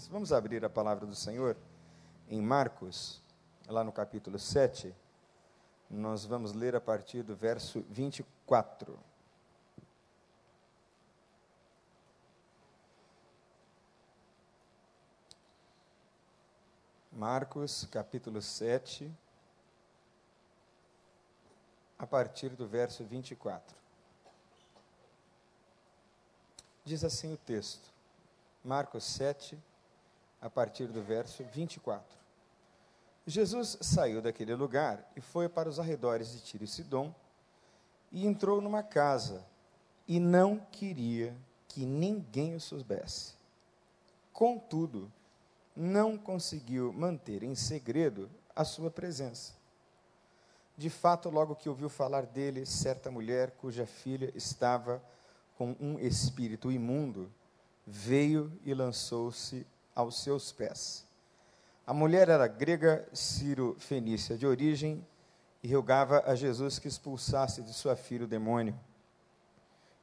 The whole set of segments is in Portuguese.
mesas. Vamos abrir a palavra do Senhor em Marcos, lá no capítulo 7. Nós vamos ler a partir do verso 24. Marcos, capítulo 7, a partir do verso 24. Diz assim o texto, Marcos 7, a partir do verso 24. Jesus saiu daquele lugar e foi para os arredores de Tiro e Sidom e entrou numa casa e não queria que ninguém o soubesse. Contudo, não conseguiu manter em segredo a sua presença. De fato, logo que ouviu falar dele, certa mulher cuja filha estava com um espírito imundo, veio e lançou-se aos seus pés. A mulher era grega, Ciro-fenícia de origem, e rogava a Jesus que expulsasse de sua filha o demônio.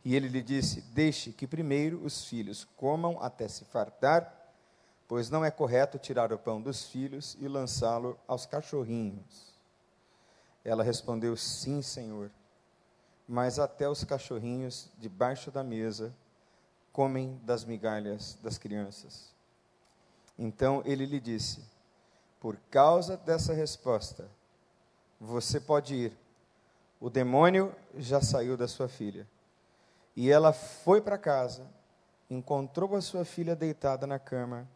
E ele lhe disse: Deixe que primeiro os filhos comam até se fartar, pois não é correto tirar o pão dos filhos e lançá-lo aos cachorrinhos. Ela respondeu: Sim, Senhor. Mas até os cachorrinhos debaixo da mesa comem das migalhas das crianças. Então ele lhe disse: Por causa dessa resposta, você pode ir. O demônio já saiu da sua filha. E ela foi para casa, encontrou a sua filha deitada na cama,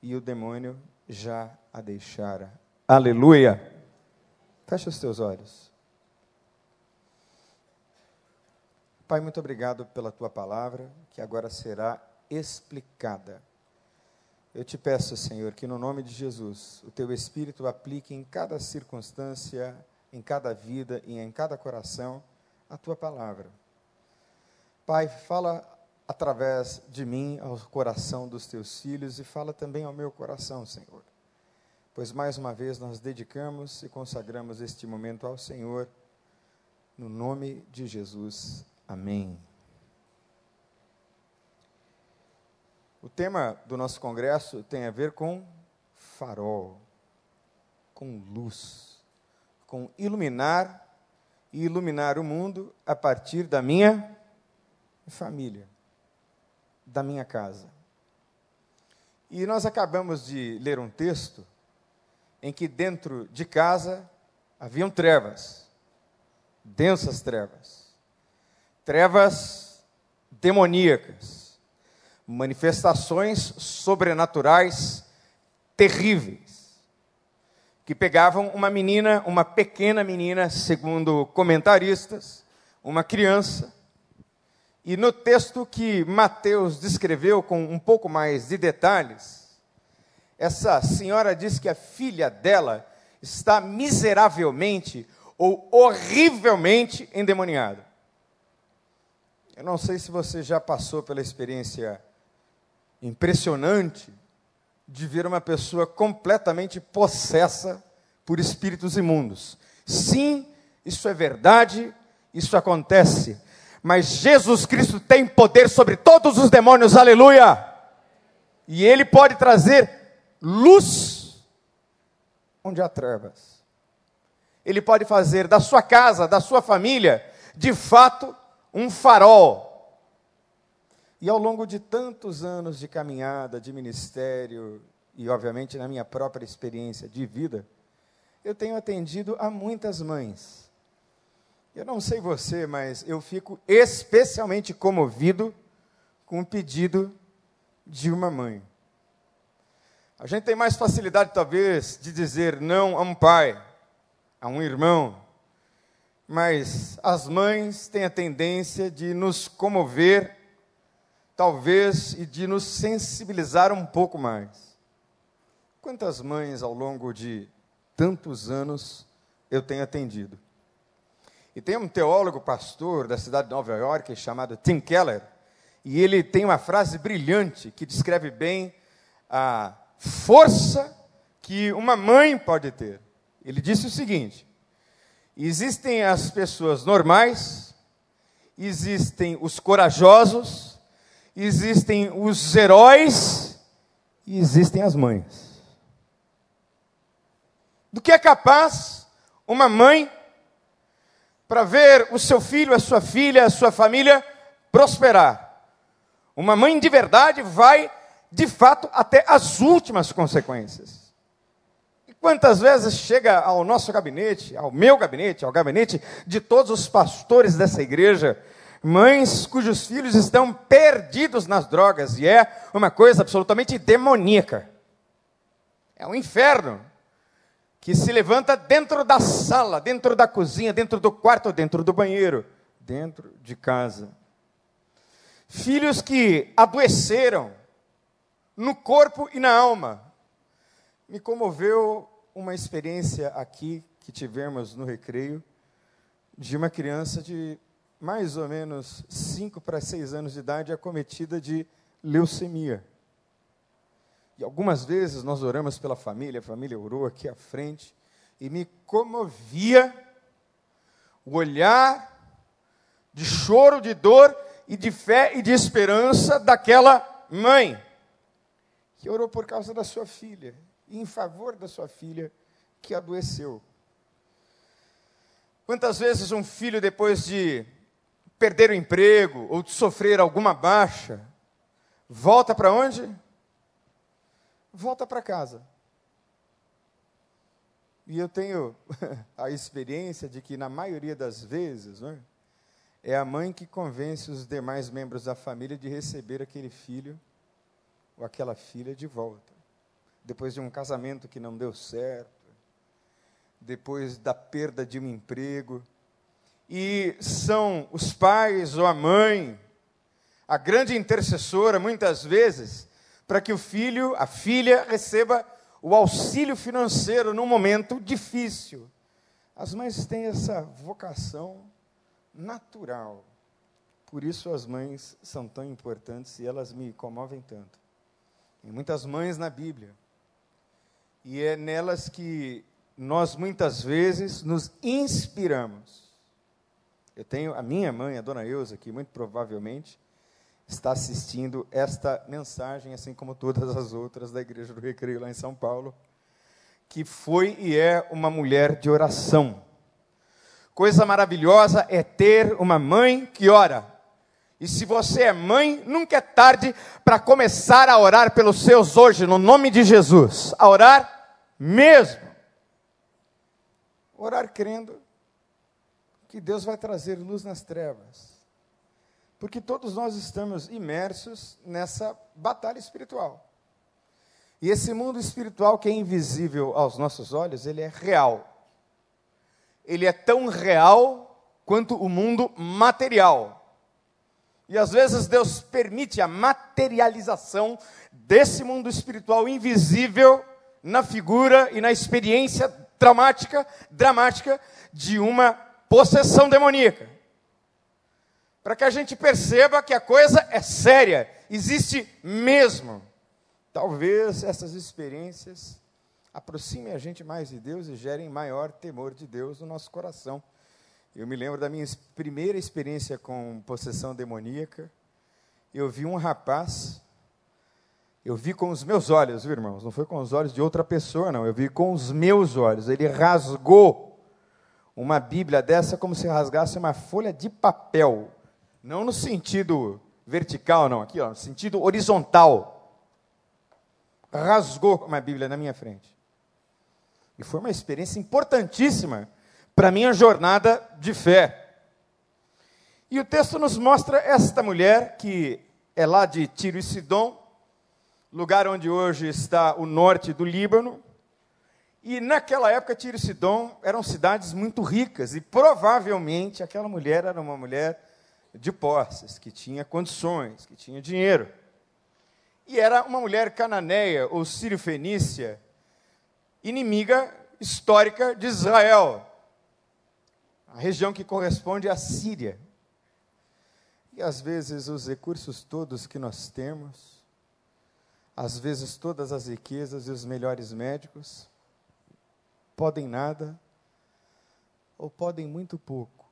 e o demônio já a deixara. Aleluia! Fecha os teus olhos. Pai, muito obrigado pela tua palavra, que agora será explicada. Eu te peço, Senhor, que no nome de Jesus, o teu Espírito aplique em cada circunstância, em cada vida e em cada coração a tua palavra. Pai, fala através de mim ao coração dos teus filhos e fala também ao meu coração, Senhor pois mais uma vez nós dedicamos e consagramos este momento ao Senhor, no nome de Jesus. Amém. O tema do nosso congresso tem a ver com farol, com luz, com iluminar e iluminar o mundo a partir da minha família, da minha casa. E nós acabamos de ler um texto em que dentro de casa haviam trevas, densas trevas, trevas demoníacas, manifestações sobrenaturais terríveis, que pegavam uma menina, uma pequena menina, segundo comentaristas, uma criança, e no texto que Mateus descreveu com um pouco mais de detalhes, essa senhora diz que a filha dela está miseravelmente ou horrivelmente endemoniada. Eu não sei se você já passou pela experiência impressionante de ver uma pessoa completamente possessa por espíritos imundos. Sim, isso é verdade, isso acontece. Mas Jesus Cristo tem poder sobre todos os demônios, aleluia! E Ele pode trazer luz onde há trevas. Ele pode fazer da sua casa, da sua família, de fato, um farol. E ao longo de tantos anos de caminhada, de ministério, e obviamente na minha própria experiência de vida, eu tenho atendido a muitas mães. Eu não sei você, mas eu fico especialmente comovido com o pedido de uma mãe. A gente tem mais facilidade, talvez, de dizer não a um pai, a um irmão, mas as mães têm a tendência de nos comover, talvez, e de nos sensibilizar um pouco mais. Quantas mães ao longo de tantos anos eu tenho atendido? E tem um teólogo pastor da cidade de Nova York chamado Tim Keller, e ele tem uma frase brilhante que descreve bem a força que uma mãe pode ter. Ele disse o seguinte: existem as pessoas normais, existem os corajosos, existem os heróis e existem as mães. Do que é capaz uma mãe para ver o seu filho, a sua filha, a sua família prosperar? Uma mãe de verdade vai, de fato, até as últimas consequências. Quantas vezes chega ao nosso gabinete, ao meu gabinete, ao gabinete de todos os pastores dessa igreja, mães cujos filhos estão perdidos nas drogas, e é uma coisa absolutamente demoníaca. É um inferno que se levanta dentro da sala, dentro da cozinha, dentro do quarto, dentro do banheiro, dentro de casa. Filhos que adoeceram no corpo e na alma. Me comoveu uma experiência aqui que tivemos no recreio de uma criança de mais ou menos 5 para 6 anos de idade acometida de leucemia. E algumas vezes nós oramos pela família, a família orou aqui à frente, e me comovia o olhar de choro, de dor e de fé e de esperança daquela mãe que orou por causa da sua filha e em favor da sua filha que adoeceu. Quantas vezes um filho, depois de perder o emprego ou de sofrer alguma baixa, volta para onde? Volta para casa. E eu tenho a experiência de que, na maioria das vezes, é? é a mãe que convence os demais membros da família de receber aquele filho ou aquela filha de volta. Depois de um casamento que não deu certo, depois da perda de um emprego, e são os pais ou a mãe, a grande intercessora, muitas vezes, para que o filho, a filha, receba o auxílio financeiro num momento difícil. As mães têm essa vocação natural. Por isso as mães são tão importantes e elas me comovem tanto. Tem muitas mães na Bíblia. E é nelas que nós muitas vezes nos inspiramos. Eu tenho a minha mãe, a dona Eusa, que muito provavelmente está assistindo esta mensagem, assim como todas as outras da Igreja do Recreio lá em São Paulo, que foi e é uma mulher de oração. Coisa maravilhosa é ter uma mãe que ora. E se você é mãe, nunca é tarde para começar a orar pelos seus hoje, no nome de Jesus. A orar mesmo. Orar crendo que Deus vai trazer luz nas trevas. Porque todos nós estamos imersos nessa batalha espiritual. E esse mundo espiritual que é invisível aos nossos olhos, ele é real. Ele é tão real quanto o mundo material. E às vezes Deus permite a materialização desse mundo espiritual invisível na figura e na experiência traumática, dramática de uma possessão demoníaca. Para que a gente perceba que a coisa é séria, existe mesmo. Talvez essas experiências aproximem a gente mais de Deus e gerem maior temor de Deus no nosso coração. Eu me lembro da minha primeira experiência com possessão demoníaca. Eu vi um rapaz, eu vi com os meus olhos, viu, irmãos? Não foi com os olhos de outra pessoa, não. Eu vi com os meus olhos. Ele rasgou uma Bíblia dessa como se rasgasse uma folha de papel. Não no sentido vertical, não, aqui, ó, no sentido horizontal. Rasgou uma Bíblia na minha frente. E foi uma experiência importantíssima para a minha jornada de fé. E o texto nos mostra esta mulher que é lá de Tiro e Sidom, lugar onde hoje está o norte do Líbano, e naquela época, Tiro e Sidom eram cidades muito ricas, e provavelmente aquela mulher era uma mulher de posses, que tinha condições, que tinha dinheiro. E era uma mulher cananeia ou sírio-fenícia, inimiga histórica de Israel, a região que corresponde à Síria. E às vezes os recursos todos que nós temos, às vezes todas as riquezas e os melhores médicos, podem nada ou podem muito pouco.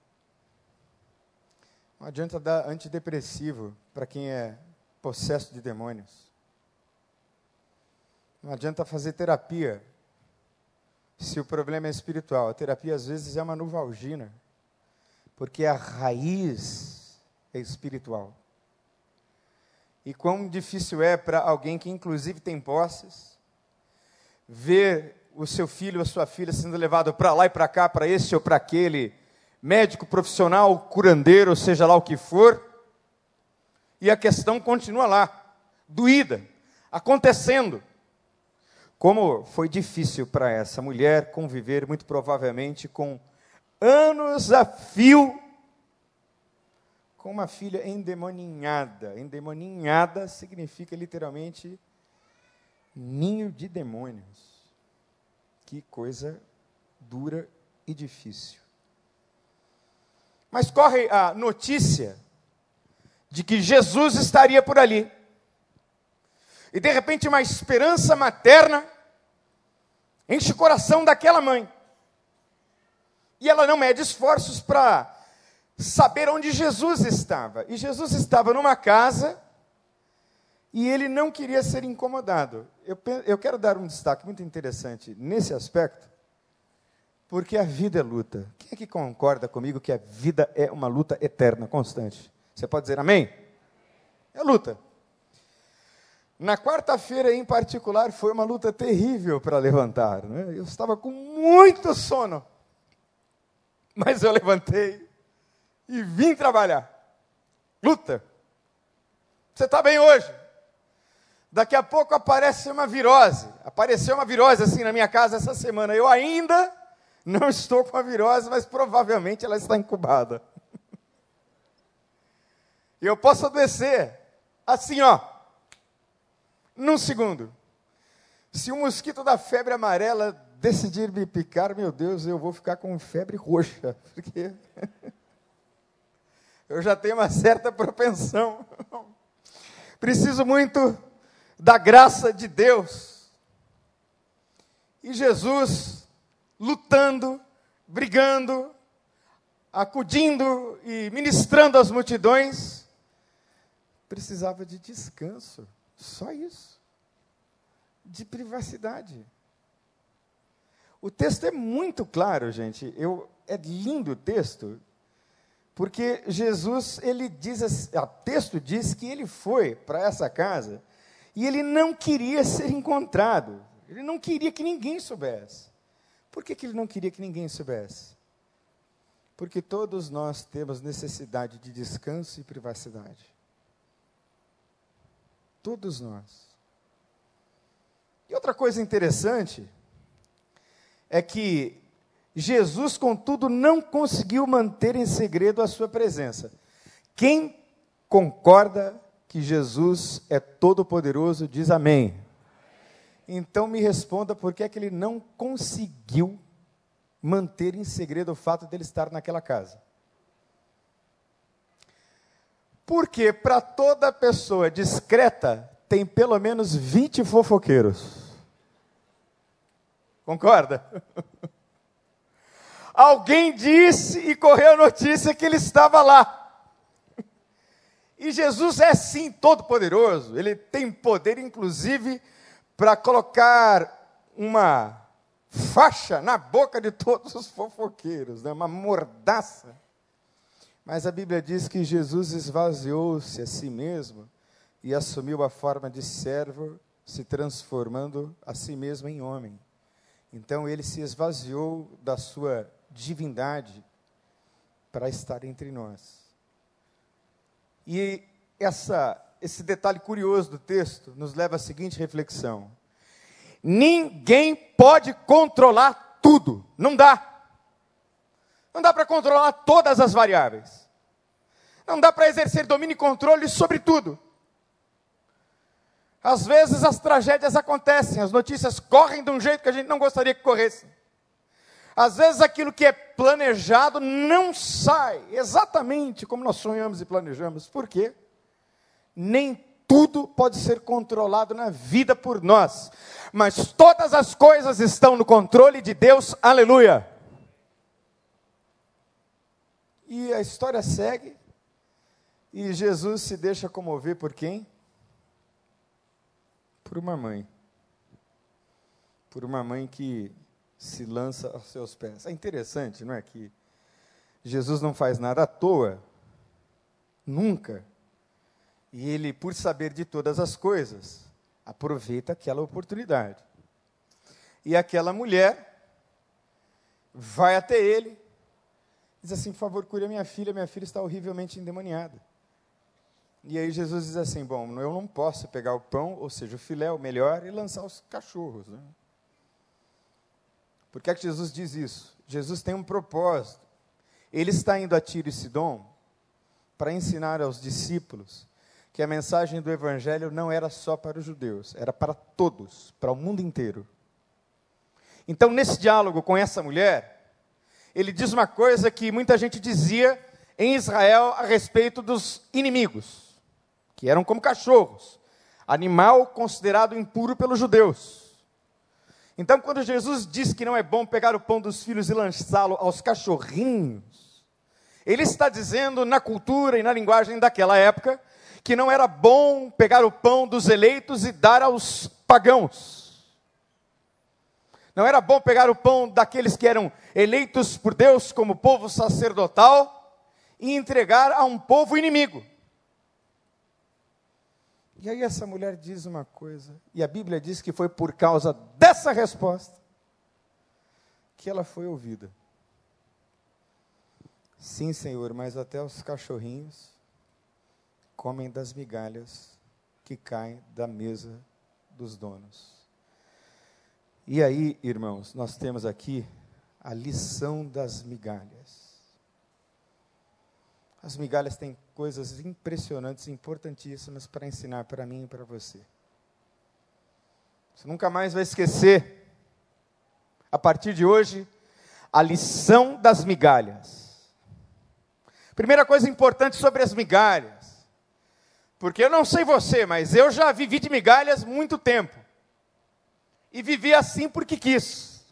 Não adianta dar antidepressivo para quem é possesso de demônios. Não adianta fazer terapia se o problema é espiritual. A terapia, às vezes, é uma nuvalgina, porque a raiz é espiritual. E quão difícil é para alguém que, inclusive, tem posses, ver o seu filho ou a sua filha sendo levado para lá e para cá, para esse ou para aquele médico profissional, curandeiro, seja lá o que for, e a questão continua lá, doída, acontecendo. Como foi difícil para essa mulher conviver, muito provavelmente, com anos a fio com uma filha endemoninhada. Endemoninhada significa literalmente ninho de demônios. Que coisa dura e difícil. Mas corre a notícia de que Jesus estaria por ali. E de repente uma esperança materna enche o coração daquela mãe. E ela não mede esforços para saber onde Jesus estava. E Jesus estava numa casa e ele não queria ser incomodado. Eu, eu quero dar um destaque muito interessante nesse aspecto, porque a vida é luta. Quem é que concorda comigo que a vida é uma luta eterna, constante? Você pode dizer amém? É luta. Na quarta-feira, em particular, foi uma luta terrível para levantar. Né? Eu estava com muito sono. Mas eu levantei e vim trabalhar. Luta. Você está bem hoje? Daqui a pouco aparece uma virose. Apareceu uma virose assim na minha casa essa semana. Eu ainda não estou com a virose, mas provavelmente ela está incubada. E eu posso adoecer assim, ó, num segundo. Se o mosquito da febre amarela decidir me picar, meu Deus, eu vou ficar com febre roxa, porque eu já tenho uma certa propensão. Preciso muito da graça de Deus. E Jesus lutando, brigando, acudindo e ministrando às multidões, precisava de descanso, só isso, de privacidade. O texto é muito claro, gente. Eu, é lindo o texto, porque Jesus, ele diz, o texto diz que ele foi para essa casa e ele não queria ser encontrado. Ele não queria que ninguém soubesse. Por que, que ele não queria que ninguém soubesse? Porque todos nós temos necessidade de descanso e privacidade. Todos nós. E outra coisa interessante é que Jesus, contudo, não conseguiu manter em segredo a sua presença. Quem concorda que Jesus é todo-poderoso, diz amém. Então me responda por que é que ele não conseguiu manter em segredo o fato dele estar naquela casa. Porque para toda pessoa discreta tem pelo menos 20 fofoqueiros. Concorda? Alguém disse e correu a notícia que ele estava lá. E Jesus é sim todo-poderoso, ele tem poder, inclusive, para colocar uma faixa na boca de todos os fofoqueiros, né? uma mordaça. Mas a Bíblia diz que Jesus esvaziou-se a si mesmo e assumiu a forma de servo, se transformando a si mesmo em homem. Então ele se esvaziou da sua divindade para estar entre nós. E essa, esse detalhe curioso do texto nos leva à seguinte reflexão: ninguém pode controlar tudo, não dá. Não dá para controlar todas as variáveis. Não dá para exercer domínio e controle sobre tudo. Às vezes as tragédias acontecem, as notícias correm de um jeito que a gente não gostaria que corressem. Às vezes aquilo que é planejado não sai exatamente como nós sonhamos e planejamos. Por quê? Nem tudo pode ser controlado na vida por nós, mas todas as coisas estão no controle de Deus. Aleluia. E a história segue, e Jesus se deixa comover por quem? Por uma mãe. por uma mãe que se lança aos seus pés. É interessante, não é? Que Jesus não faz nada à toa, nunca. E ele, por saber de todas as coisas, aproveita aquela oportunidade. E aquela mulher vai até ele, diz assim: por favor, cure a minha filha, minha filha está horrivelmente endemoniada. E aí Jesus diz assim: bom, eu não posso pegar o pão, ou seja, o filé, o melhor, e lançar os cachorros. Né? Por que é que Jesus diz isso? Jesus tem um propósito. Ele está indo a Tiro e Sidom para ensinar aos discípulos que a mensagem do Evangelho não era só para os judeus, era para todos, para o mundo inteiro. Então, nesse diálogo com essa mulher, ele diz uma coisa que muita gente dizia em Israel a respeito dos inimigos, que eram como cachorros, animal considerado impuro pelos judeus. Então, quando Jesus diz que não é bom pegar o pão dos filhos e lançá-lo aos cachorrinhos, ele está dizendo, na cultura e na linguagem daquela época, que não era bom pegar o pão dos eleitos e dar aos pagãos. Não era bom pegar o pão daqueles que eram eleitos por Deus como povo sacerdotal e entregar a um povo inimigo. E aí essa mulher diz uma coisa, e a Bíblia diz que foi por causa dessa resposta que ela foi ouvida. Sim, Senhor, mas até os cachorrinhos comem das migalhas que caem da mesa dos donos. E aí, irmãos, nós temos aqui a lição das migalhas. As migalhas têm coisas impressionantes, importantíssimas para ensinar para mim e para você. Você nunca mais vai esquecer, a partir de hoje, a lição das migalhas. Primeira coisa importante sobre as migalhas, porque eu não sei você, mas eu já vivi de migalhas muito tempo. E vivi assim porque quis.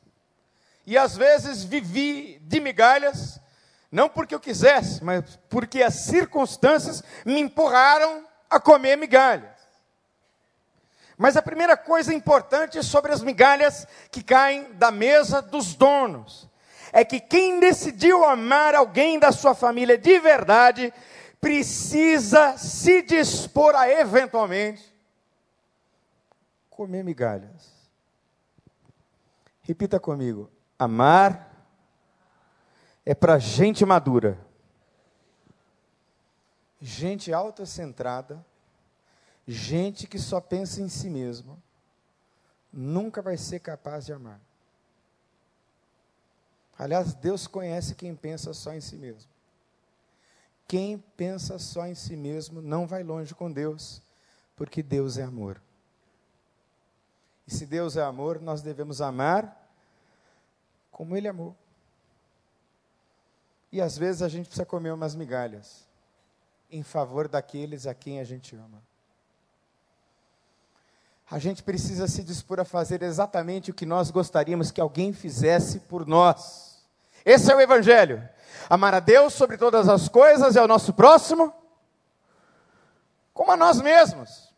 E às vezes vivi de migalhas não porque eu quisesse, mas porque as circunstâncias me empurraram a comer migalhas. Mas a primeira coisa importante sobre as migalhas que caem da mesa dos donos é que quem decidiu amar alguém da sua família de verdade precisa se dispor a eventualmente comer migalhas. Repita comigo: amar é para gente madura. Gente autocentrada, gente que só pensa em si mesmo, nunca vai ser capaz de amar. Aliás, Deus conhece quem pensa só em si mesmo. Quem pensa só em si mesmo não vai longe com Deus, porque Deus é amor. E se Deus é amor, nós devemos amar como Ele amou. E às vezes a gente precisa comer umas migalhas em favor daqueles a quem a gente ama. A gente precisa se dispor a fazer exatamente o que nós gostaríamos que alguém fizesse por nós. Esse é o Evangelho. Amar a Deus sobre todas as coisas e ao nosso próximo como a nós mesmos.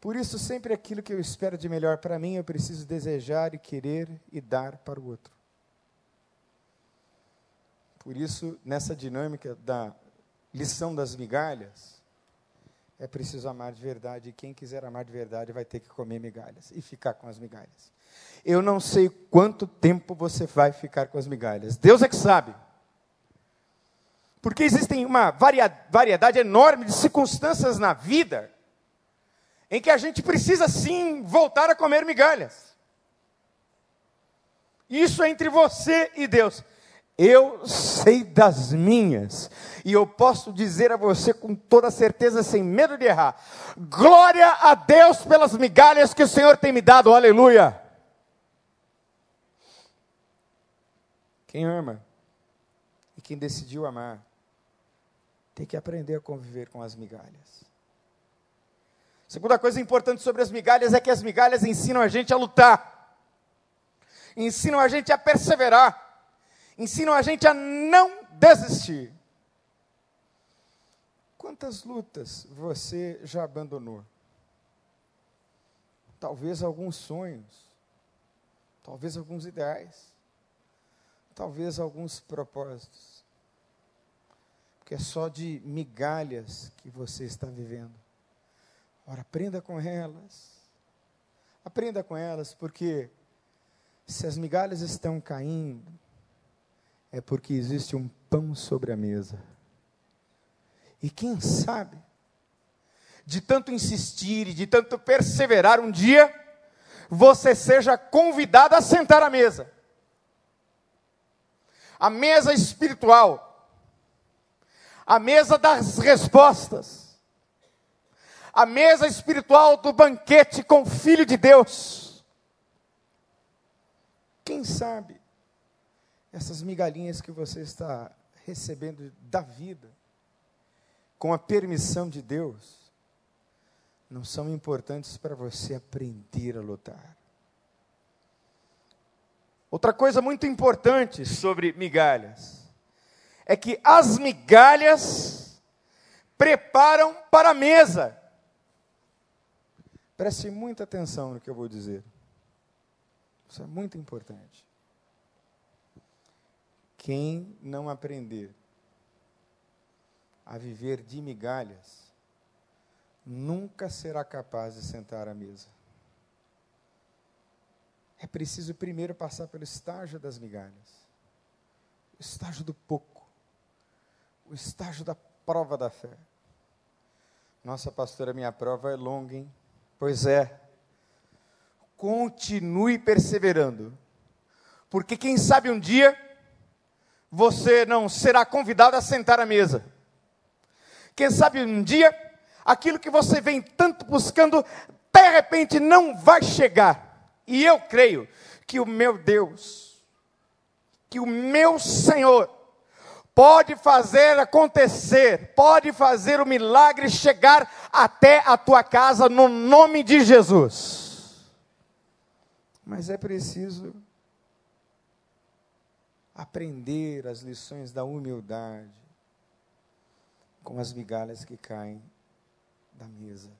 Por isso, sempre aquilo que eu espero de melhor para mim, eu preciso desejar e querer e dar para o outro. Por isso, nessa dinâmica da lição das migalhas, é preciso amar de verdade. E quem quiser amar de verdade vai ter que comer migalhas e ficar com as migalhas. Eu não sei quanto tempo você vai ficar com as migalhas. Deus é que sabe. Porque existem uma variedade enorme de circunstâncias na vida em que a gente precisa sim voltar a comer migalhas. Isso é entre você e Deus. Eu sei das minhas, e eu posso dizer a você com toda certeza, sem medo de errar: glória a Deus pelas migalhas que o Senhor tem me dado, aleluia. Quem ama e quem decidiu amar, tem que aprender a conviver com as migalhas. Segunda coisa importante sobre as migalhas é que as migalhas ensinam a gente a lutar, ensinam a gente a perseverar ensinam a gente a não desistir. Quantas lutas você já abandonou? talvez alguns sonhos, talvez alguns ideais, talvez alguns propósitos. Porque é só de migalhas que você está vivendo. Ora, aprenda com elas. Aprenda com elas, porque se as migalhas estão caindo, é porque existe um pão sobre a mesa. E quem sabe, de tanto insistir e de tanto perseverar, um dia você seja convidado a sentar à mesa. A mesa espiritual, a mesa das respostas, a mesa espiritual do banquete com o Filho de Deus. Quem sabe essas migalhinhas que você está recebendo da vida, com a permissão de Deus, não são importantes para você aprender a lutar. Outra coisa muito importante sobre migalhas é que as migalhas preparam para a mesa. Preste muita atenção no que eu vou dizer. Isso é muito importante. Quem não aprender a viver de migalhas, nunca será capaz de sentar à mesa. É preciso primeiro passar pelo estágio das migalhas, o estágio do pouco, o estágio da prova da fé. Nossa pastora, minha prova é longa, hein? Pois é. Continue perseverando, porque quem sabe um dia você não será convidado a sentar à mesa. Quem sabe um dia, aquilo que você vem tanto buscando, de repente não vai chegar. E eu creio que o meu Deus, que o meu Senhor, pode fazer acontecer, pode fazer o milagre chegar até a tua casa no nome de Jesus. Mas é preciso aprender as lições da humildade, com as migalhas que caem da mesa.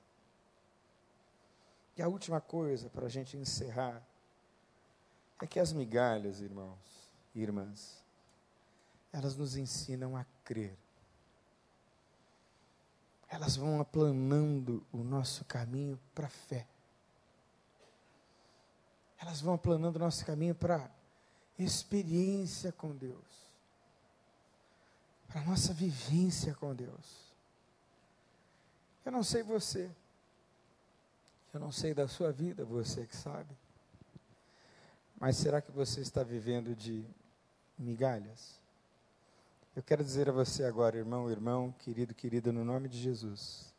E a última coisa, para a gente encerrar, é que as migalhas, irmãos e irmãs, elas nos ensinam a crer. Elas vão aplanando o nosso caminho para a fé. Elas vão aplanando o nosso caminho para experiência com Deus para a nossa vivência com Deus. Eu não sei você, eu não sei da sua vida, você que sabe. Mas será que você está vivendo de migalhas? Eu quero dizer a você agora, irmão, irmão, querido, querida, no nome de Jesus.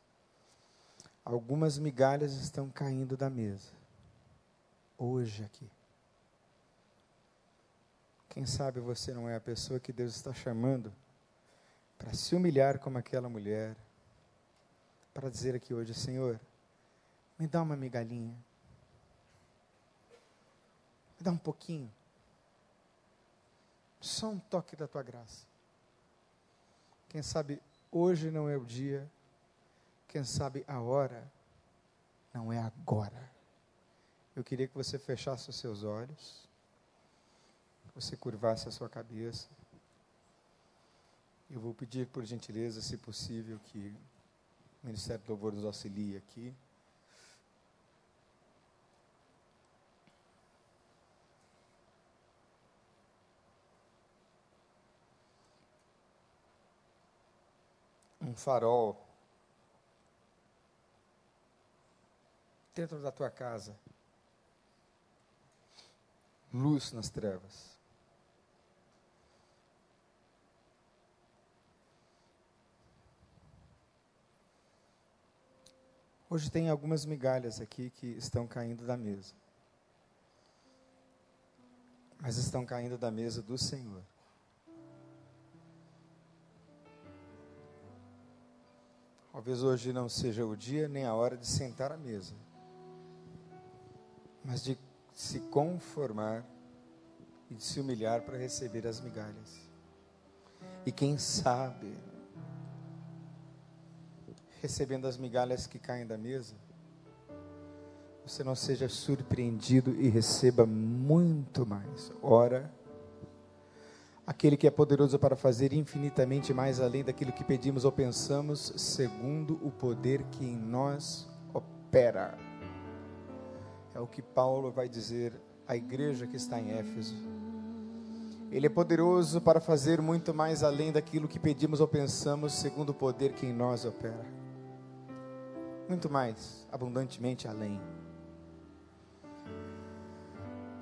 Algumas migalhas estão caindo da mesa. Hoje aqui. Quem sabe você não é a pessoa que Deus está chamando para se humilhar como aquela mulher, para dizer aqui hoje: Senhor, me dá uma migalhinha, me dá um pouquinho, só um toque da tua graça. Quem sabe hoje não é o dia, quem sabe a hora não é agora. Eu queria que você fechasse os seus olhos, você curvasse a sua cabeça. Eu vou pedir, por gentileza, se possível, que o Ministério do Louvor nos auxilie aqui. Um farol dentro da tua casa, luz nas trevas. Hoje tem algumas migalhas aqui que estão caindo da mesa. Mas estão caindo da mesa do Senhor. Talvez hoje não seja o dia nem a hora de sentar à mesa, mas de se conformar e de se humilhar para receber as migalhas. E quem sabe, recebendo as migalhas que caem da mesa, você não seja surpreendido e receba muito mais. Ora, aquele que é poderoso para fazer infinitamente mais além daquilo que pedimos ou pensamos, segundo o poder que em nós opera. É o que Paulo vai dizer à igreja que está em Éfeso. Ele é poderoso para fazer muito mais além daquilo que pedimos ou pensamos, segundo o poder que em nós opera. Muito mais, abundantemente além.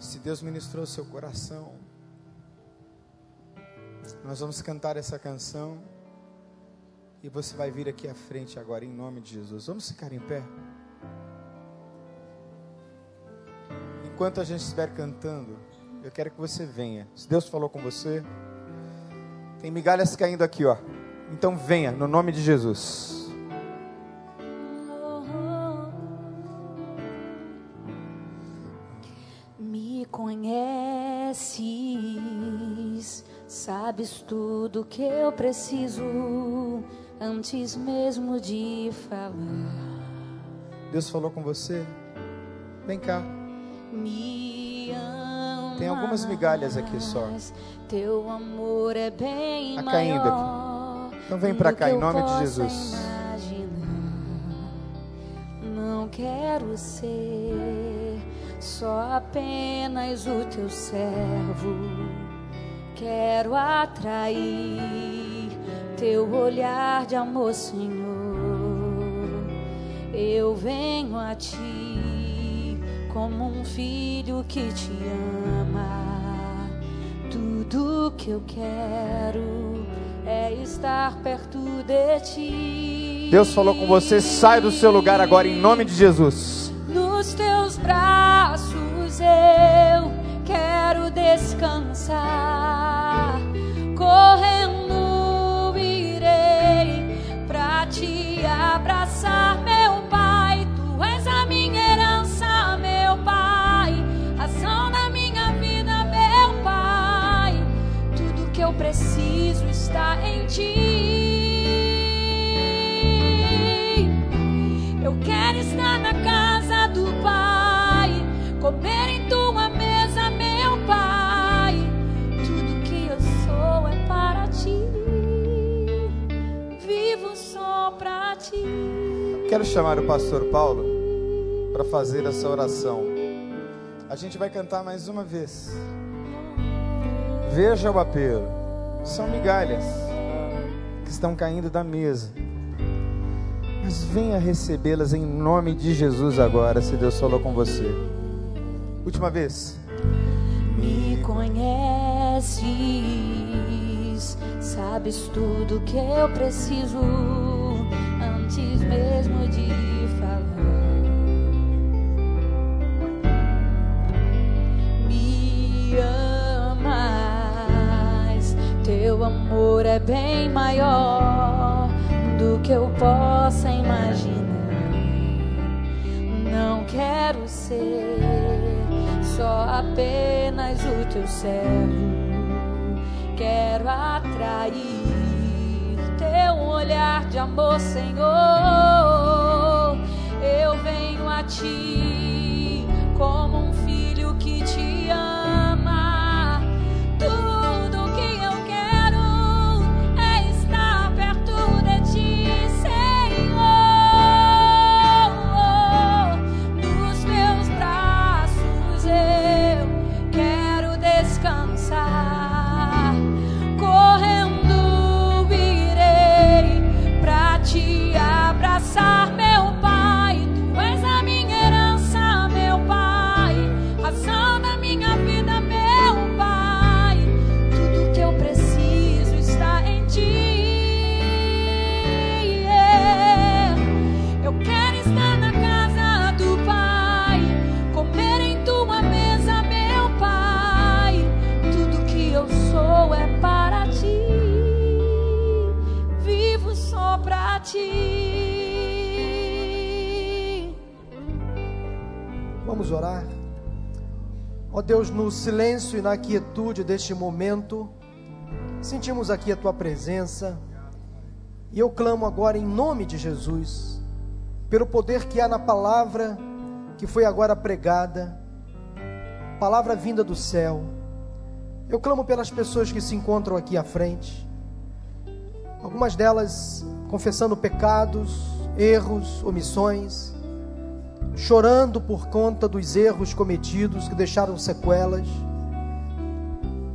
Se Deus ministrou seu coração, nós vamos cantar essa canção e você vai vir aqui à frente agora, em nome de Jesus. Vamos ficar em pé? Enquanto a gente estiver cantando, eu quero que você venha. Se Deus falou com você, tem migalhas caindo aqui, ó. Então venha, no nome de Jesus. Sabes tudo que eu preciso antes mesmo de falar. Deus falou com você? Vem cá. Me amas, Tem algumas migalhas aqui só. Teu amor é bem tá caindo aqui. Então vem para cá em nome de Jesus. Imaginar. Não quero ser só apenas o teu servo Quero atrair teu olhar de amor, Senhor. Eu venho a ti como um filho que te ama. Tudo que eu quero é estar perto de ti. Deus falou com você, sai do seu lugar agora em nome de Jesus. Nos teus braços eu quero descansar. Correndo Quero chamar o pastor Paulo para fazer essa oração. A gente vai cantar mais uma vez. Veja o apelo. São migalhas que estão caindo da mesa. Mas venha recebê-las em nome de Jesus agora, se Deus falou com você. Última vez. Me conheces, sabes tudo que eu preciso antes mesmo de falar. Me amas, teu amor é bem maior do que eu possa imaginar. Não quero ser só apenas o teu servo. Quero atrair de amor, Senhor. Eu venho a ti como um filho que te Vamos orar. Ó Deus, no silêncio e na quietude deste momento, sentimos aqui a tua presença. E eu clamo agora em nome de Jesus, pelo poder que há na palavra, que foi agora pregada, palavra vinda do céu. Eu clamo pelas pessoas que se encontram aqui à frente, algumas delas confessando pecados, erros, omissões, chorando por conta dos erros cometidos que deixaram sequelas.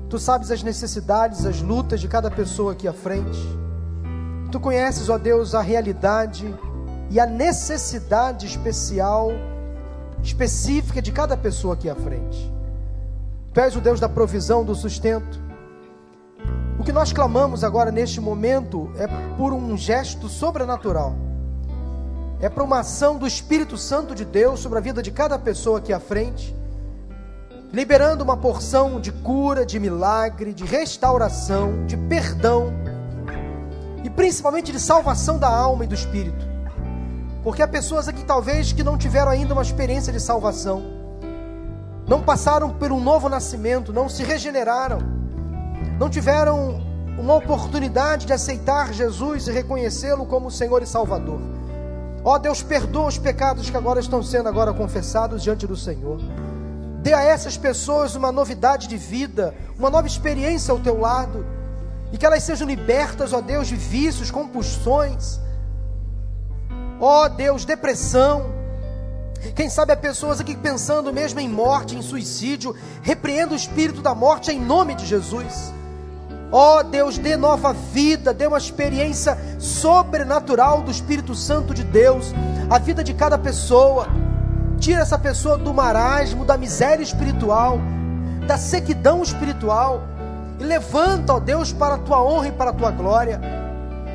Tu sabes as necessidades, as lutas de cada pessoa aqui à frente. Tu conheces, ó Deus, a realidade e a necessidade especial, específica de cada pessoa aqui à frente. Tu és o Deus da provisão, do sustento. O que nós clamamos agora neste momento é por um gesto sobrenatural. É para uma ação do Espírito Santo de Deus sobre a vida de cada pessoa aqui à frente, liberando uma porção de cura, de milagre, de restauração, de perdão e principalmente de salvação da alma e do espírito. Porque há pessoas aqui talvez que não tiveram ainda uma experiência de salvação, não passaram por um novo nascimento, não se regeneraram, não tiveram uma oportunidade de aceitar Jesus e reconhecê-lo como Senhor e Salvador. Ó oh, Deus, perdoa os pecados que agora estão sendo agora confessados diante do Senhor. Dê a essas pessoas uma novidade de vida, uma nova experiência ao teu lado, e que elas sejam libertas, ó Deus, de vícios, compulsões. Ó Deus, depressão. Quem sabe há pessoas aqui pensando mesmo em morte, em suicídio, repreenda o espírito da morte em nome de Jesus. Ó oh, Deus, dê nova vida, dê uma experiência sobrenatural do Espírito Santo de Deus, a vida de cada pessoa. Tira essa pessoa do marasmo, da miséria espiritual, da sequidão espiritual, e levanta, ó Deus, para a tua honra e para a tua glória.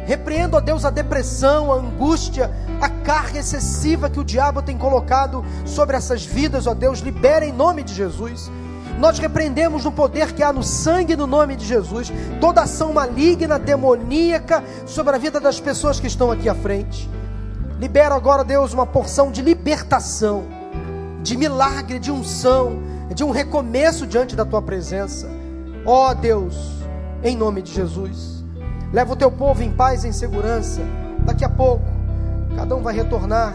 Repreenda, ó Deus, a depressão, a angústia, a carga excessiva que o diabo tem colocado sobre essas vidas, ó Deus, libera em nome de Jesus. Nós repreendemos no poder que há no sangue no nome de Jesus toda ação maligna, demoníaca sobre a vida das pessoas que estão aqui à frente. Libera agora, Deus, uma porção de libertação, de milagre, de unção, de um recomeço diante da tua presença. Ó oh, Deus, em nome de Jesus. Leva o teu povo em paz e em segurança. Daqui a pouco, cada um vai retornar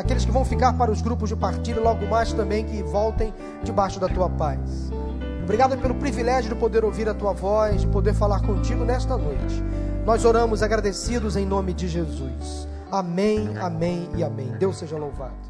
aqueles que vão ficar para os grupos de partilha, logo mais também que voltem debaixo da tua paz. Obrigado pelo privilégio de poder ouvir a tua voz, de poder falar contigo nesta noite. Nós oramos agradecidos em nome de Jesus. Amém, amém e amém. Deus seja louvado.